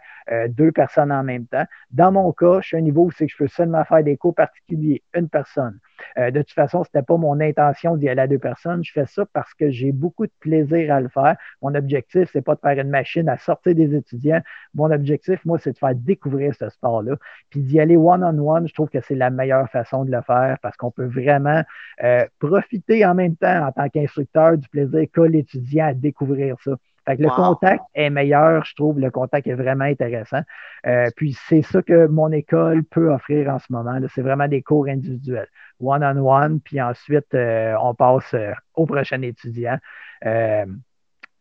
deux personnes en même temps. Dans mon cas, je suis un niveau où c'est que je peux seulement faire des cours particuliers, une personne. Euh, de toute façon, ce n'était pas mon intention d'y aller à deux personnes. Je fais ça parce que j'ai beaucoup de plaisir à le faire. Mon objectif, c'est pas de faire une machine à sortir des étudiants. Mon objectif, moi, c'est de faire découvrir ce sport-là. Puis d'y aller one-on-one, je trouve que c'est la meilleure façon de le faire parce qu'on peut vraiment euh, profiter en même temps en tant qu'instructeur du plaisir qu'a l'étudiant à découvrir ça. Fait que le contact est meilleur, je trouve. Le contact est vraiment intéressant. Euh, puis c'est ça que mon école peut offrir en ce moment. C'est vraiment des cours individuels, one-on-one, puis ensuite euh, on passe euh, au prochain étudiant.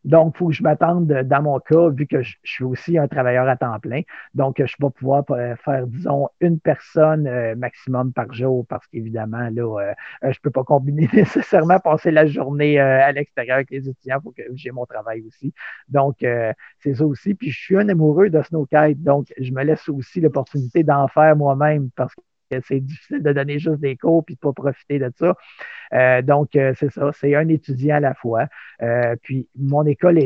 Donc, il faut que je m'attende, dans mon cas, vu que je, suis aussi un travailleur à temps plein, donc je vais pouvoir euh, faire, disons, une personne euh, maximum par jour, parce qu'évidemment, là, euh, je ne peux pas combiner nécessairement passer la journée à l'extérieur avec les étudiants, il faut que j'ai mon travail aussi. Donc, c'est ça aussi. Puis, je suis un amoureux de snowkite, donc je me laisse aussi l'opportunité d'en faire moi-même, parce que c'est difficile de donner juste des cours puis de pas profiter de ça. Euh, donc, euh, c'est ça, c'est un étudiant à la fois. Euh, puis, mon école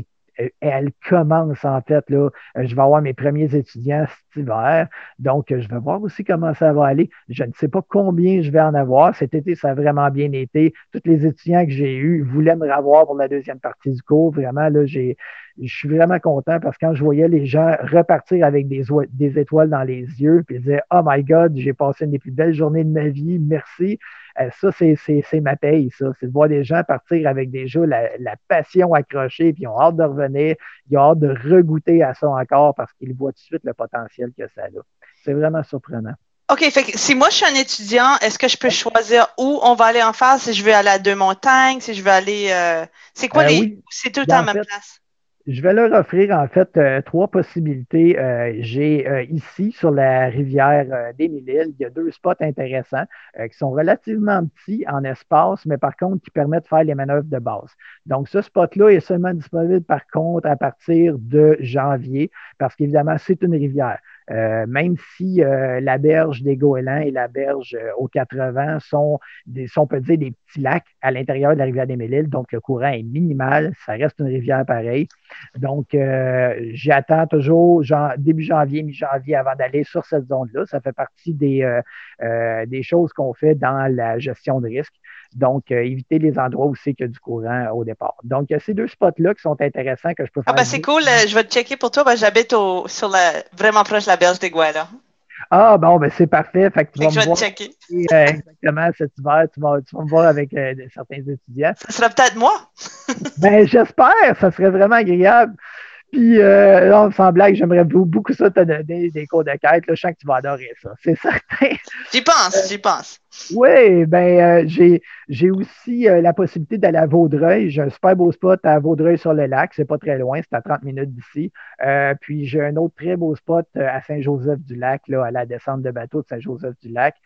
elle commence en fait. Là, je vais avoir mes premiers étudiants cet hiver. Donc, je vais voir aussi comment ça va aller. Je ne sais pas combien je vais en avoir. Cet été, ça a vraiment bien été. Tous les étudiants que j'ai eus voulaient me revoir pour la deuxième partie du cours. Vraiment, là, j'ai, je suis vraiment content parce que quand je voyais les gens repartir avec des, des étoiles dans les yeux, puis ils disaient Oh my God, j'ai passé une des plus belles journées de ma vie, merci. Euh, ça, c'est ma paye, ça. C'est de voir des gens partir avec déjà la, la, passion accrochée, puis ils ont hâte de revenir, ils ont hâte de regoûter à ça encore parce qu'ils voient tout de suite le potentiel que ça a. C'est vraiment surprenant. OK, fait que si moi je suis un étudiant, est-ce que je peux choisir où on va aller en face, si je veux aller à deux montagnes, si je veux aller. Euh, c'est quoi euh, les. C'est tout le temps à ma place? Je vais leur offrir en fait euh, trois possibilités. Euh, j'ai euh, ici sur la rivière des Mille-Îles, il y a deux spots intéressants qui sont relativement petits en espace, mais par contre qui permettent de faire les manœuvres de base. Donc ce spot-là est seulement disponible par contre à partir de janvier parce qu'évidemment c'est une rivière. Euh, même si euh, la berge des Goélands et la berge euh, aux 80 sont, des, sont, on peut dire, des petits lacs à l'intérieur de la rivière des Méliles, donc le courant est minimal, ça reste une rivière pareille. Donc, j'attends toujours début janvier, mi-janvier avant d'aller sur cette zone-là. Ça fait partie des, des choses qu'on fait dans la gestion de risque. Donc, éviter les endroits où c'est qu'il y a du courant au départ. Donc, il y a ces deux spots-là qui sont intéressants que je peux ah, faire. Ah, ben c'est cool. je vais te checker pour toi. Ben, J'habite sur la, vraiment proche de la berge des Guadas. Ah, bon, ben c'est parfait. Fait que tu vas je vais voir, te checker. Euh, exactement, cet hiver, tu vas, tu vas me voir avec euh, certains étudiants. Ça sera peut-être moi. ben, j'espère. Ça serait vraiment agréable. Puis, euh, sans blague, j'aimerais beaucoup ça te donner des cours de quête. Là. Je sens que tu vas adorer ça, c'est certain. J'y pense, j'y pense. Oui, ben euh, j'ai aussi euh, la possibilité d'aller à Vaudreuil. J'ai un super beau spot à Vaudreuil-sur-le-Lac. C'est pas très loin, c'est à 30 minutes d'ici. Puis j'ai un autre très beau spot à Saint-Joseph-du-Lac, là, à la descente de bateau de Saint-Joseph-du-Lac.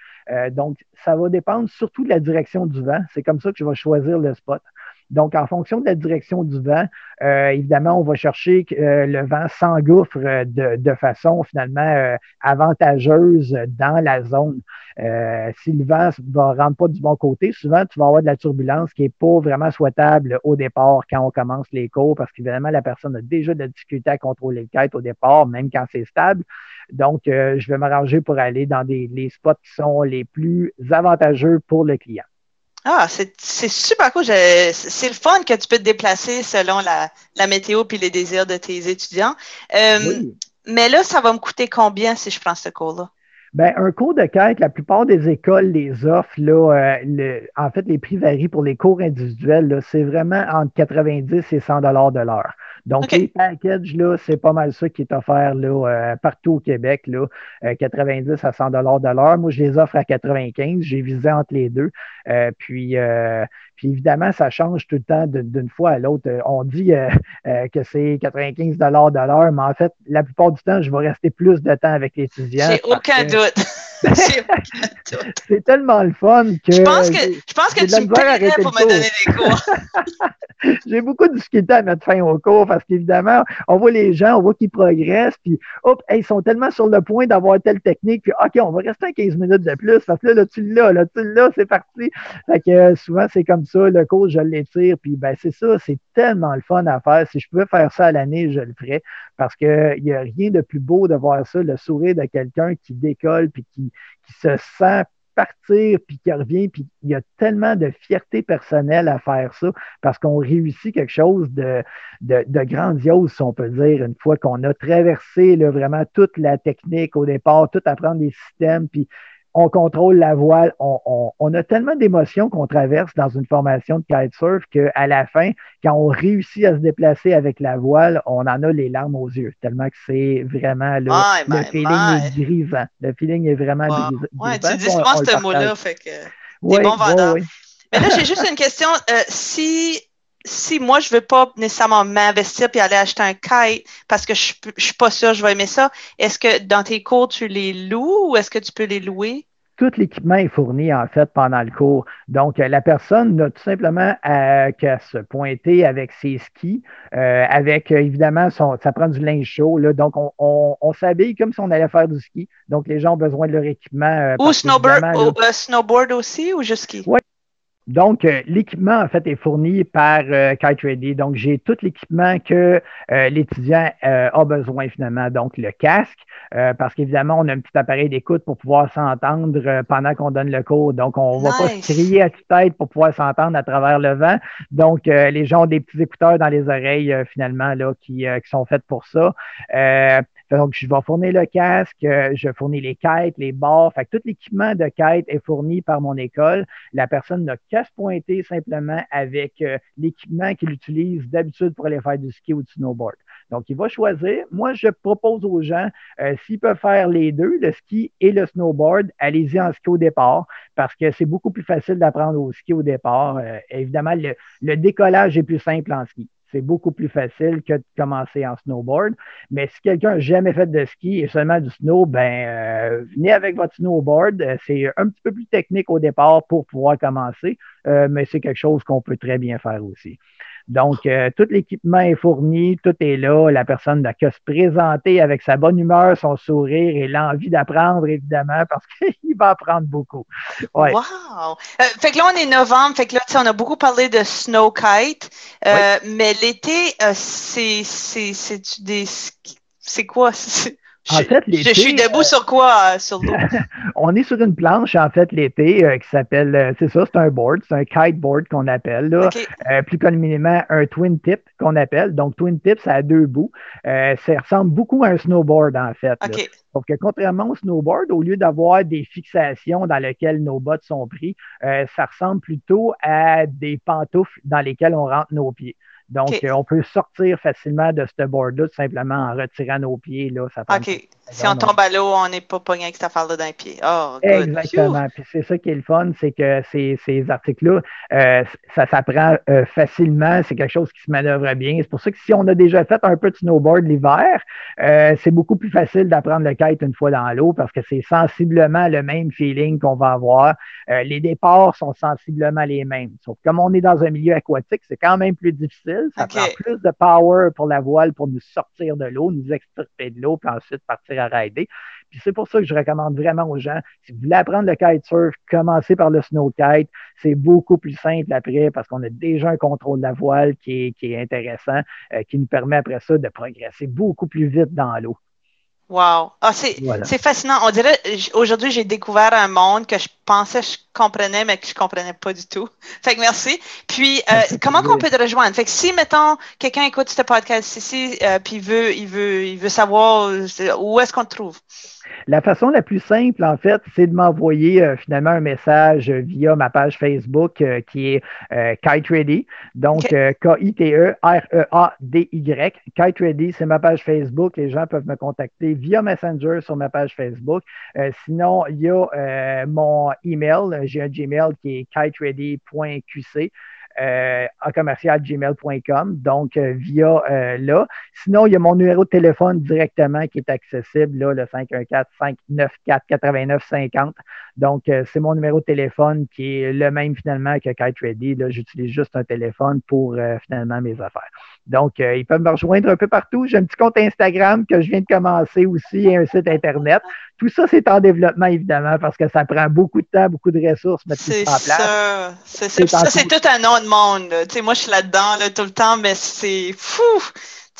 donc, ça va dépendre surtout de la direction du vent. C'est comme ça que je vais choisir le spot. Donc, en fonction de la direction du vent, euh, évidemment, on va chercher que euh, le vent s'engouffre euh, de, façon finalement avantageuse dans la zone. si le vent ne rentre pas du bon côté, souvent, tu vas avoir de la turbulence qui n'est pas vraiment souhaitable au départ quand on commence les cours, parce qu'évidemment, la personne a déjà de la difficulté à contrôler le kite au départ, même quand c'est stable. Donc, je vais m'arranger pour aller dans des, les spots qui sont les plus avantageux pour le client. Ah, c'est super cool. C'est le fun que tu peux te déplacer selon la, la météo puis les désirs de tes étudiants. Euh, mais là, ça va me coûter combien si je prends ce cours-là? Ben, un cours de quête, la plupart des écoles les offrent. Là, euh, en fait, les prix varient pour les cours individuels. C'est vraiment entre 90 et 100 dollars de l'heure. Donc, les packages, là, c'est pas mal ça qui est offert là, euh, partout au Québec, là, 90 euh, à 100 dollars de l'heure. Moi, je les offre à 95. J'ai visé entre les deux. puis, puis évidemment, ça change tout le temps d'une fois à l'autre. Euh, on dit euh, euh, que c'est 95 de l'heure, mais en fait, la plupart du temps, je vais rester plus de temps avec l'étudiant. J'ai aucun doute. c'est tellement le fun que. Je pense que, je pense que tu me pour me donner des cours. J'ai beaucoup de difficulté à mettre fin au cours parce qu'évidemment, on voit les gens, on voit qu'ils progressent, puis hop, ils sont tellement sur le point d'avoir telle technique, puis OK, on va rester à 15 minutes de plus parce que là, là tu l'as, là, tu l'as, c'est parti. Fait que souvent, c'est comme ça, le cours, je l'étire, puis ben c'est ça, c'est tellement le fun à faire. Si je pouvais faire ça à l'année, je le ferais parce qu'il n'y a rien de plus beau de voir ça, le sourire de quelqu'un qui décolle puis qui, se sent partir puis qui revient, puis il y a tellement de fierté personnelle à faire ça parce qu'on réussit quelque chose de, de, grandiose, si on peut dire, une fois qu'on a traversé vraiment toute la technique au départ, tout apprendre des systèmes, puis on contrôle la voile. On, a tellement d'émotions qu'on traverse dans une formation de kitesurf qu'à la fin, quand on réussit à se déplacer avec la voile, on en a les larmes aux yeux, tellement que c'est vraiment le, le feeling est grisant. Le feeling est vraiment grisant. Oui, tu dis souvent ce mot-là, fait que des bons vendeurs. Mais là, j'ai juste une question. Euh, si si moi, je veux pas nécessairement m'investir et aller acheter un kite parce que je, je suis pas sûre que je vais aimer ça, est-ce que dans tes cours, tu les loues ou est-ce que tu peux les louer? Tout l'équipement est fourni, en fait, pendant le cours. Donc, euh, la personne n'a tout simplement qu'à se pointer avec ses skis, euh, avec, euh, évidemment, son, ça prend du linge chaud. Là, donc, on, on, s'habille comme si on allait faire du ski. Donc, les gens ont besoin de leur équipement. ou snowboard, snowboard aussi, ou juste ski? Oui, donc, euh, l'équipement, en fait, est fourni par euh, Kite Ready. Donc, j'ai tout l'équipement que euh, l'étudiant a besoin finalement. Donc, le casque, parce qu'évidemment, on a un petit appareil d'écoute pour pouvoir s'entendre pendant qu'on donne le cours. Donc, on ne va pas se crier à tue-tête pour pouvoir s'entendre à travers le vent. Donc, les gens ont des petits écouteurs dans les oreilles finalement là, qui, qui sont faits pour ça. Donc, je vais fournir le casque, euh, je fournis les quêtes, les barres. Fait que tout l'équipement de quête est fourni par mon école. La personne n'a qu'à se pointer simplement avec euh, l'équipement qu'il utilise d'habitude pour aller faire du ski ou du snowboard. Donc, il va choisir. Moi, je propose aux gens, euh, s'ils peuvent faire les deux, le ski et le snowboard, allez-y en ski au départ parce que c'est beaucoup plus facile d'apprendre au ski au départ. évidemment, le décollage est plus simple en ski c'est beaucoup plus facile que de commencer en snowboard. Mais si quelqu'un n'a jamais fait de ski et seulement du snow, ben euh, venez avec votre snowboard. Euh, c'est un petit peu plus technique au départ pour pouvoir commencer, euh, mais c'est quelque chose qu'on peut très bien faire aussi. Donc, euh, tout l'équipement est fourni, tout est là. La personne n'a qu'à se présenter avec sa bonne humeur, son sourire et l'envie d'apprendre, évidemment, parce qu'il va apprendre beaucoup. Ouais. Wow! Euh, fait que là, on est novembre, fait que là, on a beaucoup parlé de snow kite, euh, mais l'été, c'est des... C'est quoi? En fait, l'été. Je suis debout sur quoi, sur l'eau? on est sur une planche, en fait, l'été, euh, qui s'appelle, euh, c'est ça, c'est un board, c'est un kiteboard qu'on appelle, là, euh, plus communément un twin tip qu'on appelle. Donc, twin tip, ça a deux bouts. ça ressemble beaucoup à un snowboard, en fait. Donc, contrairement au snowboard, au lieu d'avoir des fixations dans lesquelles nos bottes sont prises, ça ressemble plutôt à des pantoufles dans lesquelles on rentre nos pieds. Donc, on peut sortir facilement de ce board-là simplement en retirant nos pieds. Là, ça OK. Si on tombe à l'eau, on n'est pas pogné avec cette affaire-là d'un pied. Oh, Exactement. Puis c'est ça qui est le fun, c'est que ces, ces articles-là, euh, ça s'apprend euh, facilement. C'est quelque chose qui se manœuvre bien. C'est pour ça que si on a déjà fait un peu de snowboard l'hiver, euh, c'est beaucoup plus facile d'apprendre le kite une fois dans l'eau parce que c'est sensiblement le même feeling qu'on va avoir. les départs sont sensiblement les mêmes. Sauf que comme on est dans un milieu aquatique, c'est quand même plus difficile. Ça prend plus de power pour la voile pour nous sortir de l'eau, nous extirper de l'eau, puis ensuite partir c'est pour ça que je recommande vraiment aux gens, si vous voulez apprendre le kitesurf, commencez par le snow kite. C'est beaucoup plus simple après parce qu'on a déjà un contrôle de la voile qui est, qui est intéressant, euh, qui nous permet après ça de progresser beaucoup plus vite dans l'eau. Wow. Ah, c'est fascinant. On dirait, aujourd'hui, j'ai découvert un monde que je pensais que je comprenais, mais que je comprenais pas du tout. Fait que merci. Puis, euh, comment qu'on peut te rejoindre? Fait que si, mettons, quelqu'un écoute ce podcast ici, euh, puis il veut, il veut, il veut savoir où est-ce qu'on te trouve? La façon la plus simple, en fait, c'est de m'envoyer euh, finalement un message via ma page Facebook euh, qui est euh, Kite Ready. Donc, K-I-T-E-R-E-A-D-Y. Kite Ready, c'est ma page Facebook. Les gens peuvent me contacter via Messenger sur ma page Facebook. sinon, il y a mon email. J'ai un Gmail qui est kiteready.qc euh, en commercial gmail.com, donc euh, via euh, là. Sinon, il y a mon numéro de téléphone directement qui est accessible, là, le 514-594-8950. Donc, euh, c'est mon numéro de téléphone qui est le même finalement que Kite Ready. J'utilise juste un téléphone pour finalement mes affaires. Donc, ils peuvent me rejoindre un peu partout. J'ai un petit compte Instagram que je viens de commencer aussi et un site Internet. Tout ça, c'est en développement, évidemment, parce que ça prend beaucoup de temps, beaucoup de ressources mettre tout ça en place. C'est ça. C'est tout un autre monde. Tu sais, moi, je suis là-dedans là, tout le temps, mais c'est fou.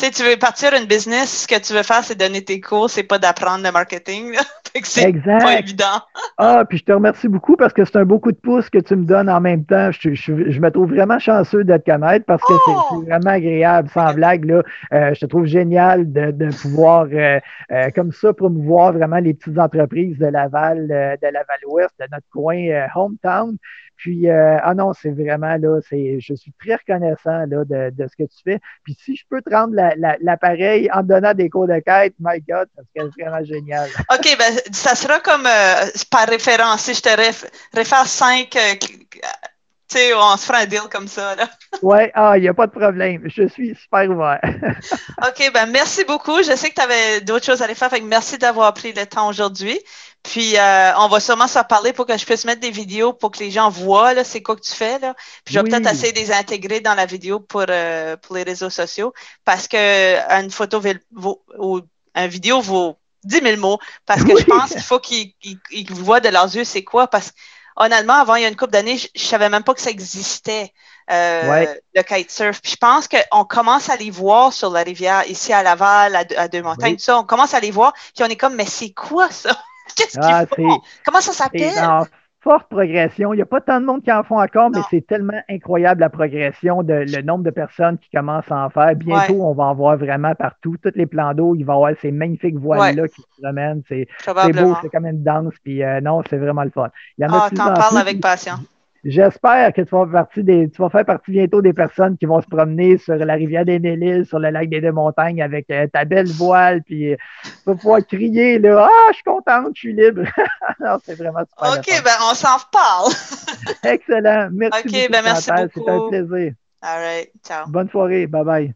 Tu sais, tu veux partir une business, ce que tu veux faire, c'est donner tes cours, c'est pas d'apprendre le marketing. c'est pas évident. ah, puis je te remercie beaucoup parce que c'est un beau coup de pouce que tu me donnes en même temps. Je, je, je me trouve vraiment chanceux de te connaître parce que c'est oh! vraiment agréable, sans blague. Là. Euh, je te trouve génial de, de pouvoir, euh, euh, comme ça, promouvoir vraiment les petites entreprises de Laval, de Laval-Ouest, de notre coin hometown. Puis, euh, ah non, c'est vraiment là, c'est, je suis très reconnaissant là, de, de, ce que tu fais. Puis, si je peux te rendre l'appareil la, en te donnant des cours de quête, my God, ça serait vraiment génial. OK, ben, ça sera comme euh, par référence. Si je te réfère cinq, euh, tu sais, on se fera un deal comme ça. Là. Oui, ah, il n'y a pas de problème. Je suis super ouvert. OK, ben merci beaucoup. Je sais que tu avais d'autres choses à aller faire, fait que merci d'avoir pris le temps aujourd'hui. Puis euh, on va sûrement s'en parler pour que je puisse mettre des vidéos pour que les gens voient là, c'est quoi que tu fais. Là. Puis je vais peut-être essayer de les intégrer dans la vidéo pour, euh, pour les réseaux sociaux parce que une photo vaut, ou une vidéo vaut 10 000 mots parce que je pense qu'il faut qu'ils voient de leurs yeux c'est quoi. Parce que honnêtement, avant il y a une couple d'années, je, ne savais même pas que ça existait. Euh, le kitesurf. Puis je pense qu'on commence à les voir sur la rivière, ici à Laval, à, Deux-Montagnes, tout ça. On commence à les voir, puis on est comme, mais c'est quoi ça? Qu'est-ce ah, Comment ça s'appelle? En forte progression. Il n'y a pas tant de monde qui en font encore, mais c'est tellement incroyable la progression, de, le nombre de personnes qui commencent à en faire. Bientôt, on va en voir vraiment partout. Tous les plans d'eau, il va y avoir ces magnifiques voiles-là qui se promènent. C'est beau, c'est comme une danse. Puis euh, non, c'est vraiment le fun. Il y en a ah, t'en parles avec passion. J'espère que tu vas, faire partie des, tu vas faire partie bientôt des personnes qui vont se promener sur la rivière des Nélis, sur le lac des Deux Montagnes avec euh, ta belle voile, puis euh, tu vas pouvoir crier là, ah, je suis contente, je suis libre. c'est vraiment super. Ok, ben on s'en reparle. Excellent, merci. Ok, ben merci beaucoup. C'était un plaisir. All right, ciao. Bonne soirée, bye bye.